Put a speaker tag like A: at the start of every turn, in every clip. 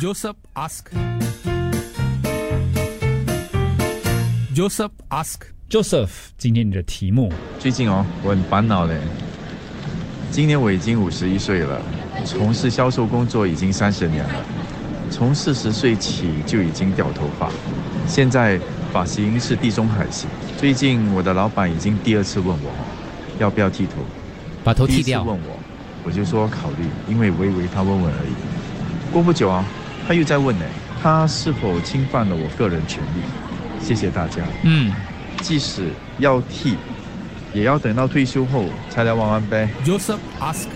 A: Joseph ask. Joseph ask. Joseph，今天你的题目
B: 最近哦，我很烦恼嘞。今年我已经五十一岁了，从事销售工作已经三十年了。从四十岁起就已经掉头发，现在发型是地中海型。最近我的老板已经第二次问我，要不要剃头，
C: 把头剃掉。
B: 问我，我就说考虑，因为我以为他问问而已。过不久啊。他又在问呢，他是否侵犯了我个人权利？谢谢大家。嗯，即使要替，也要等到退休后才来玩玩呗。
A: Joseph ask.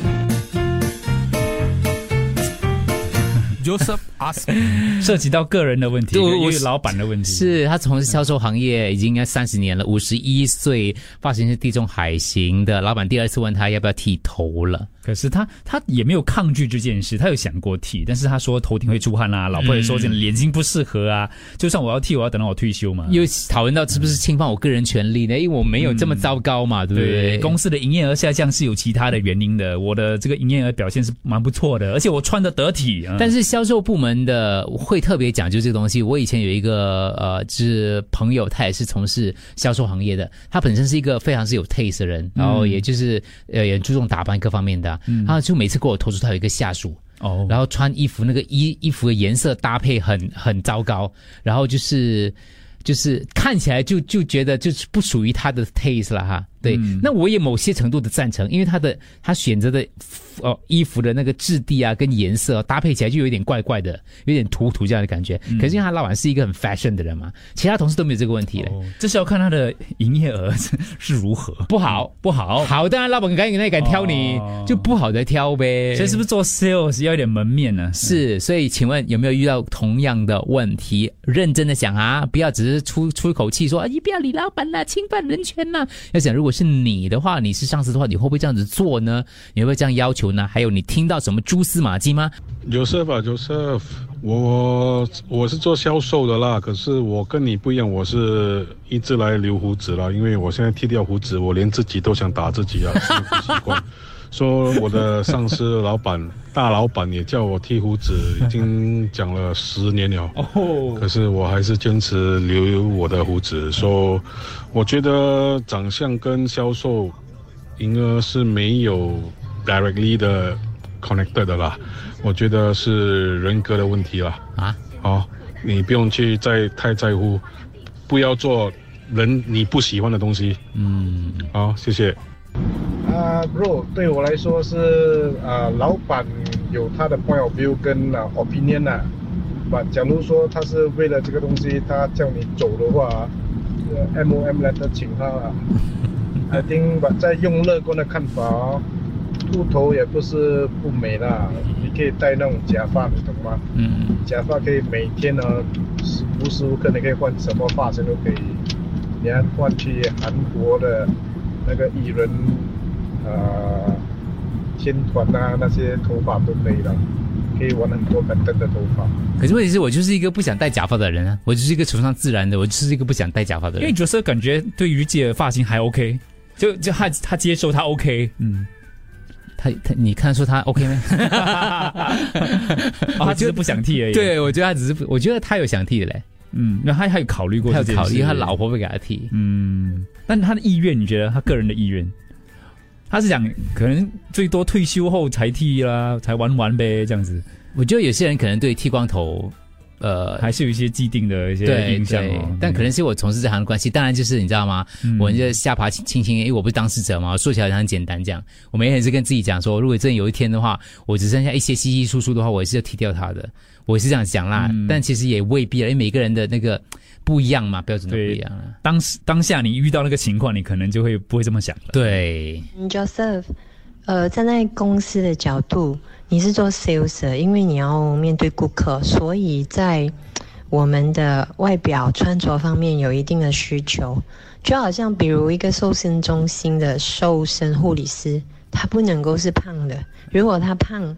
A: Joseph. 涉及到个人的问题，因为老板的问题。
C: 是他从事销售行业已经应该三十年了，五十一岁，发型是地中海型的。老板第二次问他要不要剃头了。
A: 可是他他也没有抗拒这件事，他有想过剃，但是他说头顶会出汗啊，老婆也说这脸型不适合啊。就算我要剃，我要等到我退休嘛。
C: 又讨论到是不是侵犯我个人权利呢？因为我没有这么糟糕嘛，对不对？
A: 公司的营业额下降是有其他的原因的，我的这个营业额表现是蛮不错的，而且我穿的得体。
C: 但是销售部门的会特别讲究这个东西。我以前有一个呃，就是朋友，他也是从事销售行业的，他本身是一个非常是有 taste 的人，然后也就是呃也注重打扮各方面的。嗯，他就每次给我投诉，他有一个下属哦，然后穿衣服那个衣衣服的颜色搭配很很糟糕，然后就是就是看起来就就觉得就是不属于他的 taste 了哈。对，那我也某些程度的赞成，因为他的他选择的哦衣服的那个质地啊跟颜色搭配起来就有点怪怪的，有点土土这样的感觉。可是因为他老板是一个很 fashion 的人嘛，其他同事都没有这个问题嘞。
A: 这是要看他的营业额是如何，
C: 不好
A: 不好。
C: 好，当然老板敢那敢挑你就不好的挑呗。
A: 所以是不是做 sales 要一点门面呢？
C: 是，所以请问有没有遇到同样的问题？认真的想啊，不要只是出出一口气说啊，你不要理老板啦，侵犯人权呐。要想如果。是你的话，你是上司的话，你会不会这样子做呢？你会不会这样要求呢？还有，你听到什么蛛丝马迹吗
D: ？Joseph 啊，Joseph，我我是做销售的啦，可是我跟你不一样，我是一直来留胡子了，因为我现在剃掉胡子，我连自己都想打自己啊，不习惯。说我的上司老板大老板也叫我剃胡子，已经讲了十年了。哦，可是我还是坚持留我的胡子。说，我觉得长相跟销售，应该是没有 directly 的 connected 的啦。我觉得是人格的问题啦。啊，好，你不用去再太在乎，不要做人你不喜欢的东西。嗯，好，谢谢。
E: 啊，bro，对我来说是啊，老板有他的 point of view 跟啊 opinion 呐。把假如说他是为了这个东西，他叫你走的话，M O M 来的请他啊。I think 把在用乐观的看法，秃头也不是不美啦，你可以戴那种假发，你懂吗？嗯。假发可以每天呢，无时无刻你可以换什么发型都可以。你看换去韩国的。那个艺人，呃，天团啊，那些头发都可以了，可以玩很多板凳的头发。
C: 可是问题是我就是一个不想戴假发的人啊，我就是一个崇尚自然的，我就是一个不想戴假发的人。
A: 因为角色感觉对于自己的发型还 OK，就就他他接受他 OK，嗯，
C: 他他你看说他 OK 吗？
A: 他只是不想剃而已。
C: 对，我觉得他只是，我觉得他有想剃的嘞。
A: 嗯，那他还有考虑过，
C: 他有考虑他老婆会给他剃。
A: 嗯，但他的意愿，你觉得他个人的意愿，他是想可能最多退休后才剃啦，才玩玩呗，这样子。
C: 我觉得有些人可能对剃光头，呃，
A: 还是有一些既定的一些印象哦。
C: 但可能是我从事这行的关系，当然就是你知道吗？我就下巴轻轻，因为我不是当事者嘛，说起来很简单。这样，我每天是跟自己讲说，如果真有一天的话，我只剩下一些稀稀疏疏的话，我也是要剃掉它的。我是这样想啦，但其实也未必啊，因为每个人的那个不一样嘛，标准都不一样啊。
A: 当当下你遇到那个情况，你可能就会不会这么想了。
C: 对
F: ，Joseph，呃，站在公司的角度，你是做 sales，因为你要面对顾客，所以在我们的外表穿着方面有一定的需求。就好像比如一个瘦身中心的瘦身护理师，他不能够是胖的，如果他胖。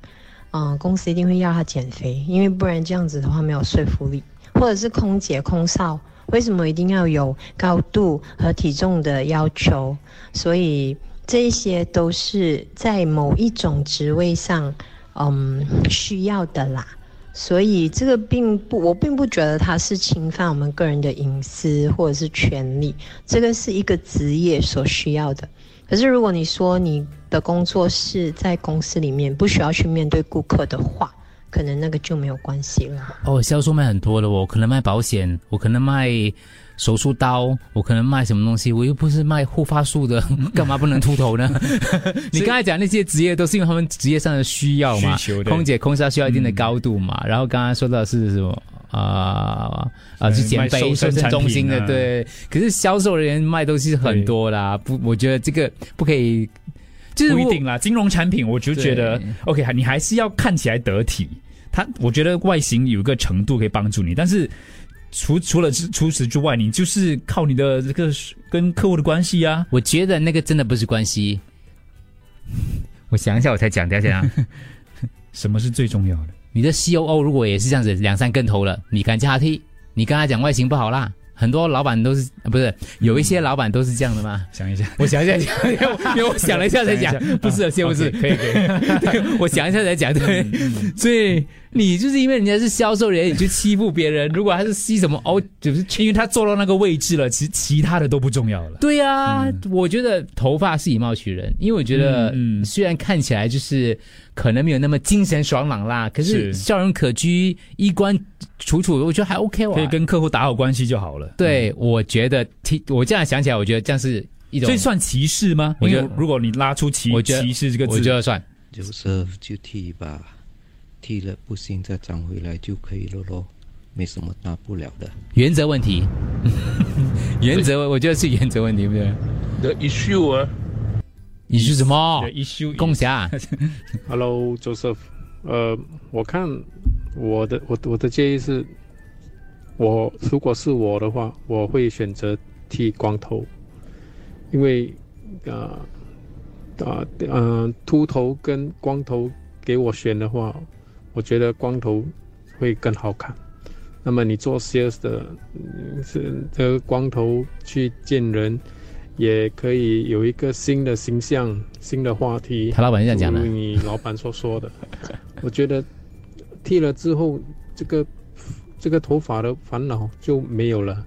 F: 嗯，公司一定会要他减肥，因为不然这样子的话没有说服力。或者是空姐、空少，为什么一定要有高度和体重的要求？所以这些都是在某一种职位上，嗯，需要的啦。所以这个并不，我并不觉得它是侵犯我们个人的隐私或者是权利，这个是一个职业所需要的。可是如果你说你的工作是在公司里面不需要去面对顾客的话，可能那个就没有关系了。
C: 哦，销售卖很多的，我可能卖保险，我可能卖手术刀，我可能卖什么东西，我又不是卖护发素的，干嘛不能秃头呢？你刚才讲那些职业都是因为他们职业上的需要嘛，空姐、空少需要一定的高度嘛。然后刚刚说到是什么？啊啊，是减肥、
A: 卖瘦
C: 瘦身中心的，
A: 啊
C: 对。可是销售人员卖东西很多啦，不，我觉得这个不可以，就是
A: 一定啦，金融产品我就觉得 OK，你还是要看起来得体。它我觉得外形有一个程度可以帮助你，但是除除了除此之外，你就是靠你的这个跟客户的关系啊。
C: 我觉得那个真的不是关系。我想一下，我才讲，等一下讲。
A: 什么是最重要的？
C: 你的 COO 如果也是这样子两三跟头了，你敢叫他踢？你跟他讲外形不好啦，很多老板都是呃不是有一些老板都是这样的吗？
A: 想一下，
C: 我想一下讲，因为因为我想了一下才讲不是，先不是，
A: 可以 可以。
C: 我想一下才讲，对，所以你就是因为人家是销售人员，你去欺负别人，如果他是吸什么哦，就是
A: 因为他坐到那个位置了，其实其他的都不重要了。
C: 对啊，我觉得头发是以貌取人，因为我觉得虽然看起来就是可能没有那么精神爽朗啦，可是
A: 是
C: 笑容可掬、衣冠楚楚，我觉得还 OK 哇。
A: 可以跟客户打好关系就好了。
C: 对，我觉得剃，我这样想起来，我觉得这样是一种，
A: 所以算歧视吗？
C: 我觉得
A: 如果你拉出歧歧视这个字，
C: 我觉得算。
G: 就是就剃吧，剃了不行再长回来就可以了咯，没什么大不了的。
C: 原则问题，原则，我觉得是原则问题，对不对
H: ？The issue 啊
C: 你是什么
A: 的？issue
C: 共享
H: ？，Hello Joseph，呃，我看我的我我的建议是，我如果是我的话，我会选择剃光头，因为啊啊呃秃头跟光头给我选的话，我觉得光头会更好看。那么你做 sales 的，嗯是这个光头去见人，也可以有一个新的形象、新的话题。
C: 他老板是这样讲的
H: 如你老板所说的，我觉得剃了之后，这个 这个头发的烦恼就没有了。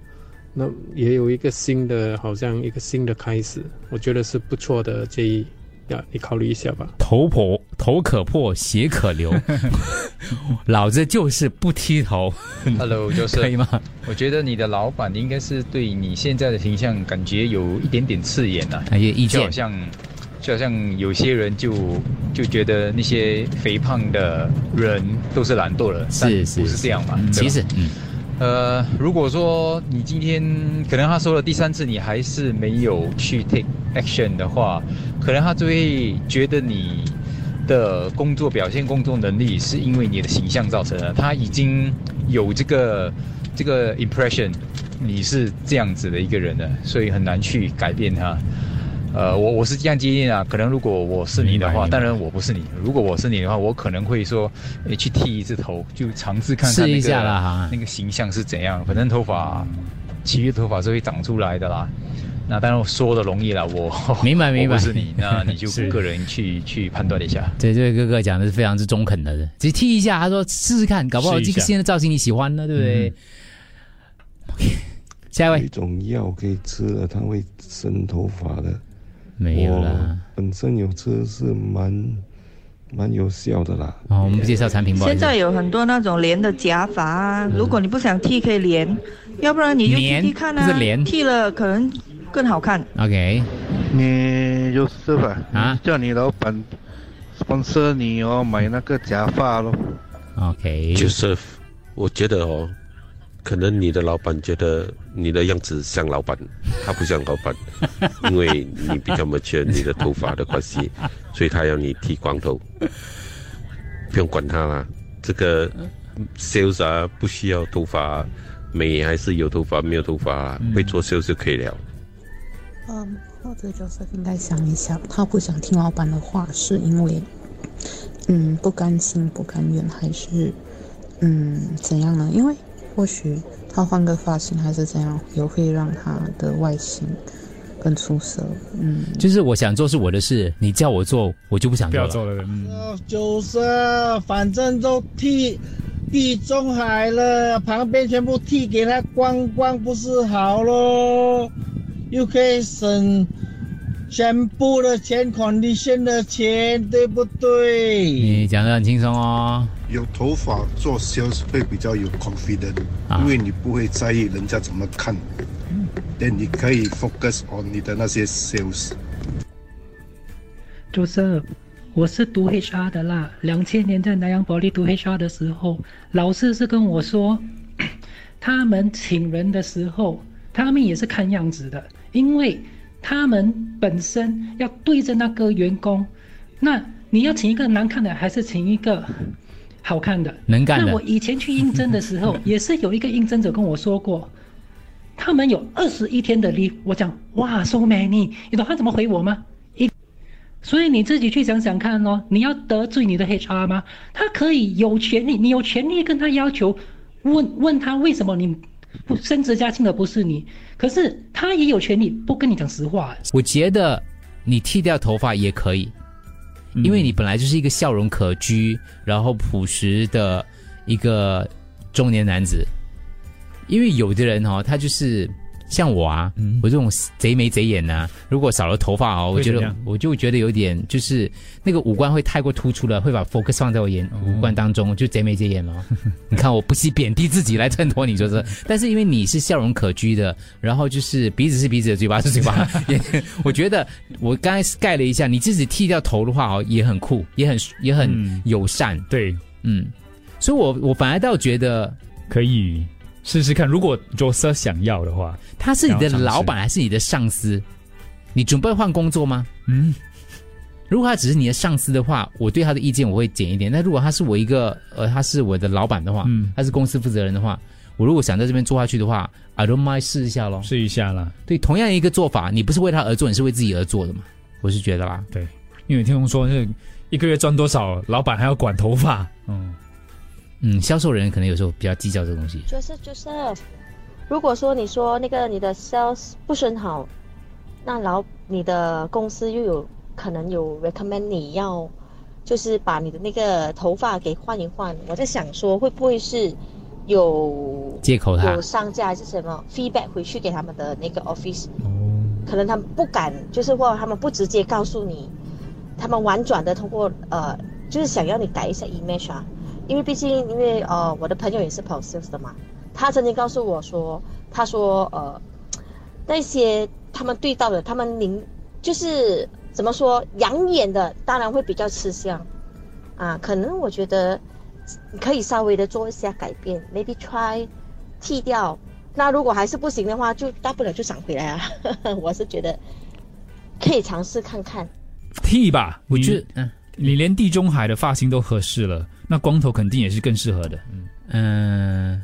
H: 那也有一个新的，好像一个新的开始，我觉得是不错的建议，呀，你考虑一下吧。
C: 头破头可破，血可流，老子就是不剃头
I: ，Hello，就是
C: 可以吗？
I: 我觉得你的老板应该是对你现在的形象感觉有一点点刺眼呐、
C: 还有意见
I: 就好？像就好像有些人就就觉得那些肥胖的人都是懒惰的，但
C: 是是
I: 不是这样嘛？
C: 其实，嗯，
I: 呃，如果说你今天可能他说了第三次，你还是没有去 take action 的话，可能他就会觉得你的工作表现、工作能力是因为你的形象造成的。他已经有这个这个 impression，你是这样子的一个人了，所以很难去改变他。呃，我我是这样建议啊，可能如果我是你的话，当然我不是你。如果我是你的话，我可能会说，诶，去剃一次头，就尝试看看、那个、
C: 试一下啦哈
I: 那个形象是怎样。反正头发，其余头发是会长出来的啦。那当然说的容易了，我
C: 明白明白
I: 我不是你，那你就 是个人去去判断一下。
C: 对，这位哥哥讲的是非常之中肯的，只剃一下，他说试试看，搞不好这个新的造型你喜欢呢，对不对？OK，下一
J: 位一
C: 位
J: 种药可以吃了，它会生头发的。
C: 没有
J: 我
C: 啦。
J: 本身有吃是蛮蛮有效的啦。
C: 哦，我们不介绍产品，不好意思。
K: 现在有很多那种连的假发啊，如果你不想剃可以连，要不然你就
C: 连
K: 剃剃看啊，
C: 不是连
K: 剃了可能更好看。
C: OK
L: 你就是吧？
C: 啊
L: 叫你老板 sponsor 你哦，买那个假发咯。
M: OK，Joseph，我觉得哦，可能你的老板觉得你的样子像老板，他不像老板，因为你比较 mature，你的头发的关系，所以他要你剃光头。不用管他啦，这个 sales 啊，不需要头发，美还是有头发没有头发，会做 sales 就可以了。
N: 嗯，或者 Joseph 应该想一想，他不想听老板的话，是因为嗯不甘心、不甘愿，还是嗯怎样呢？因为或许他换个发型还是怎样，也会让他的外形更出色。嗯，
C: 就是我想做是我的事，你叫我做，我就不想做了。
A: 不要做了。嗯，
O: 就是，反正都剃地中海了，旁边全部剃给他光光，不是好咯？又可以省全部的钱，condition 的钱，对不对？
C: 你讲的很轻松哦。
J: 有头发做 sales 会比较有 confident，、
C: 啊
J: 因为你不会在意人家怎么看，但你可以 focus on 你的那些 sales。
P: 就是我是读 HR 的啦，两千年在南洋保利读 HR 的时候，老师是跟我说，他们请人的时候，他们也是看样子的，因为他们本身要对着那个员工，那你要请一个难看的，还是请一个好看的？
C: 能干的
P: 那我以前去应征的时候，也是有一个应征者跟我说过，他们有二十一天的 leave，我讲哇，so many，你懂他怎么回我吗？一，所以你自己去想想看哦，你要得罪你的 HR 吗？他可以有权利，你有权利跟他要求，问问他为什么你不升职加薪的不是你，可是他也有权利不跟你讲实话。
C: 我觉得你剃掉头发也可以，因为你本来就是一个笑容可掬，然后朴实的一个中年男子。因为有的人哦，他就是像我啊，我这种贼眉贼眼呐、如果少了头发哦，我觉得我就觉得有点就是那个五官会太过突出了，会把 focus 放在我眼、五官当中，就贼眉贼眼了。你看我不惜贬低自己来衬托你，就是，但是因为你是笑容可掬的，然后就是鼻子是鼻子，嘴巴是嘴巴，也我觉得我刚才盖了一下，你自己剃掉头的话哦，也很酷，也很也很友善，
A: 对，
C: 嗯，所以我我反而倒觉得
A: 可以试试看，如果 Joseph 想要的话，
C: 他是你的老板还是你的上司？你准备换工作吗？
A: 嗯，
C: 如果他只是你的上司的话，我对他的意见我会减一点。但如果他是我一个呃，他是我的老板的话，
A: 嗯
C: 他是公司负责人的话，我如果想在这边做下去的话，I don't mind 试一下咯。
A: 试一下啦。
C: 对，同样一个做法，你不是为他而做，你是为自己而做的嘛？我是觉得啦。
A: 对，因为听说是一个月赚多少，老板还要管头发。嗯
C: 嗯，销售人可能有时候比较计较这个东西。
Q: 就是就是，如果说你说那个你的 sales 不是很好，那老你的公司又有可能有 recommend 你要，就是把你的那个头发给换一换。我在想说，会不会是有
C: 借口他
Q: 有商家还是什么 feedback 回去给他们的那个 office？可能他们不敢，就是或他们不直接告诉你，他们婉转的通过呃，就是想要你改一下 image 啊。因为毕竟，因为呃，我的朋友也是跑 sales 的嘛，他曾经告诉我说，他说呃，那些他们对到的，他们宁就是怎么说养眼的，当然会比较吃香，啊，可能我觉得你可以稍微的做一下改变，maybe try 剃掉，那如果还是不行的话，就大不了就长回来啊，我是觉得可以尝试看看。
A: 剃吧，我
C: 觉得，嗯，
A: 你连地中海的发型都合适了，那光头肯定也是更适合的。
C: 嗯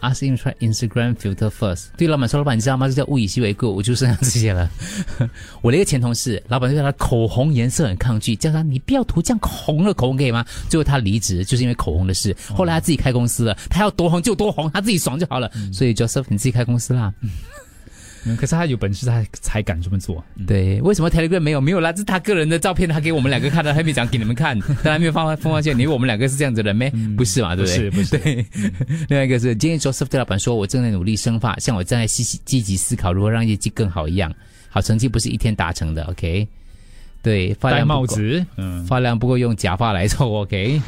C: ，ask him try Instagram filter first。对老板说，老板你知道吗？这叫物以稀为贵，我就剩下这些了。我的一个前同事，老板对他口红颜色很抗拒，叫他你不要涂这样红的口红可以吗？最后他离职就是因为口红的事。后来他自己开公司了，他要多红就多红，他自己爽就好了。所以 Joseph 你自己开公司啦。
A: 嗯，可是他有本事，他才敢这么做。
C: 对，为什么 Telegram 没有？没有啦，这是他个人的照片，他给我们两个看的，还没讲给你们看，他还没有放放上去。你以为我们两个是这样子的人咩？不是嘛，对不对？
A: 不是不是
C: 对，另外一个是今天 Joseph 对老板说，我正在努力生发，像我正在积极积极思考如何让业绩更好一样。好成绩不是一天达成的，OK？对，发量
A: 戴
C: 不够
A: 帽子，嗯，
C: 发量不够用假发来凑，OK？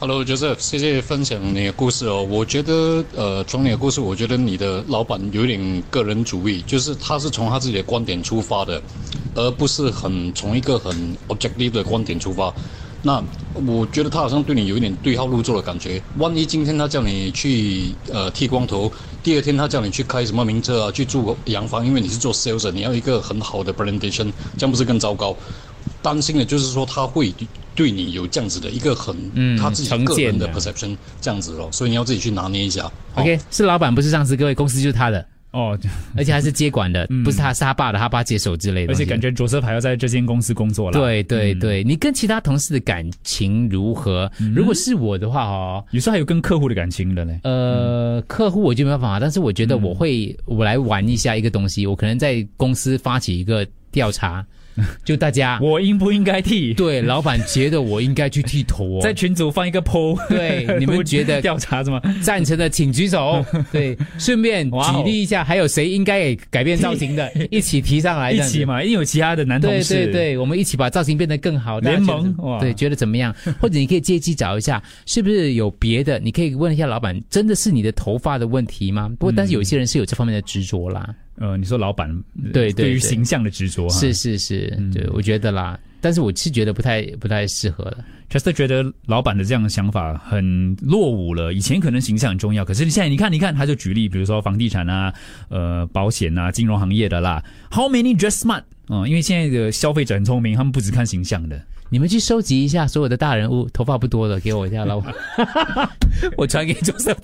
R: Hello Joseph，谢谢分享你的故事哦。我觉得，呃，从你的故事，我觉得你的老板有点个人主义，就是他是从他自己的观点出发的，而不是很从一个很 objective 的观点出发。那我觉得他好像对你有一点对号入座的感觉。万一今天他叫你去呃剃光头，第二天他叫你去开什么名车啊，去住洋房，因为你是做 sales，你要一个很好的 presentation，这样不是更糟糕？担心的就是说他会对你有这样子的一个很、
C: 嗯
R: 他自己个人的 perception 这样子咯，所以你要自己去拿捏一下。
C: OK，是老板不是上司，各位公司就是他的。
A: 哦，
C: 而且还是接管的，不是他是他爸的，他爸接手之类的。
A: 而且感觉卓瑟还要在这间公司工作了。
C: 对对对，你跟其他同事的感情如何？如果是我的话哦，
A: 有时候还有跟客户的感情的呢。
C: 呃，客户我就没办法，但是我觉得我会，我来玩一下一个东西，我可能在公司发起一个调查，就大家
A: 我应不应该剃？
C: 对，老板觉得我应该去剃头哦。
A: 在群组放一个 PO，
C: 对，你们 觉得
A: 调查什么？
C: 赞成的请举手。对，顺便举例一下，还有谁应该也改变造型的，一起提上来，
A: 一起嘛，一定有其他的男同
C: 对
A: 事。
C: 对对，我们一起把造型变得更好。
A: 联盟哇
C: 对，觉得怎么样？或者你可以借机找一下，是不是有别的？你可以问一下老板，真的是你的头发的问题吗？不过，但是有些人是有这方面的执着啦。
A: 呃，你说老板
C: 对对
A: 对于形象的执着是，
C: 是是是，对，我觉得啦。但是我是觉得不太不太适合了。
A: Chester 觉得老板的这样的想法很落伍了。以前可能形象很重要，可是你现在你看，你看，他就举例，比如说房地产啊、呃保险啊、金融行业的啦。How many dress smart？嗯，因为现在的消费者很聪明，他们不只看形象的。
C: 你们去收集一下所有的大人物，头发不多的，给我一下老板，我传给周色。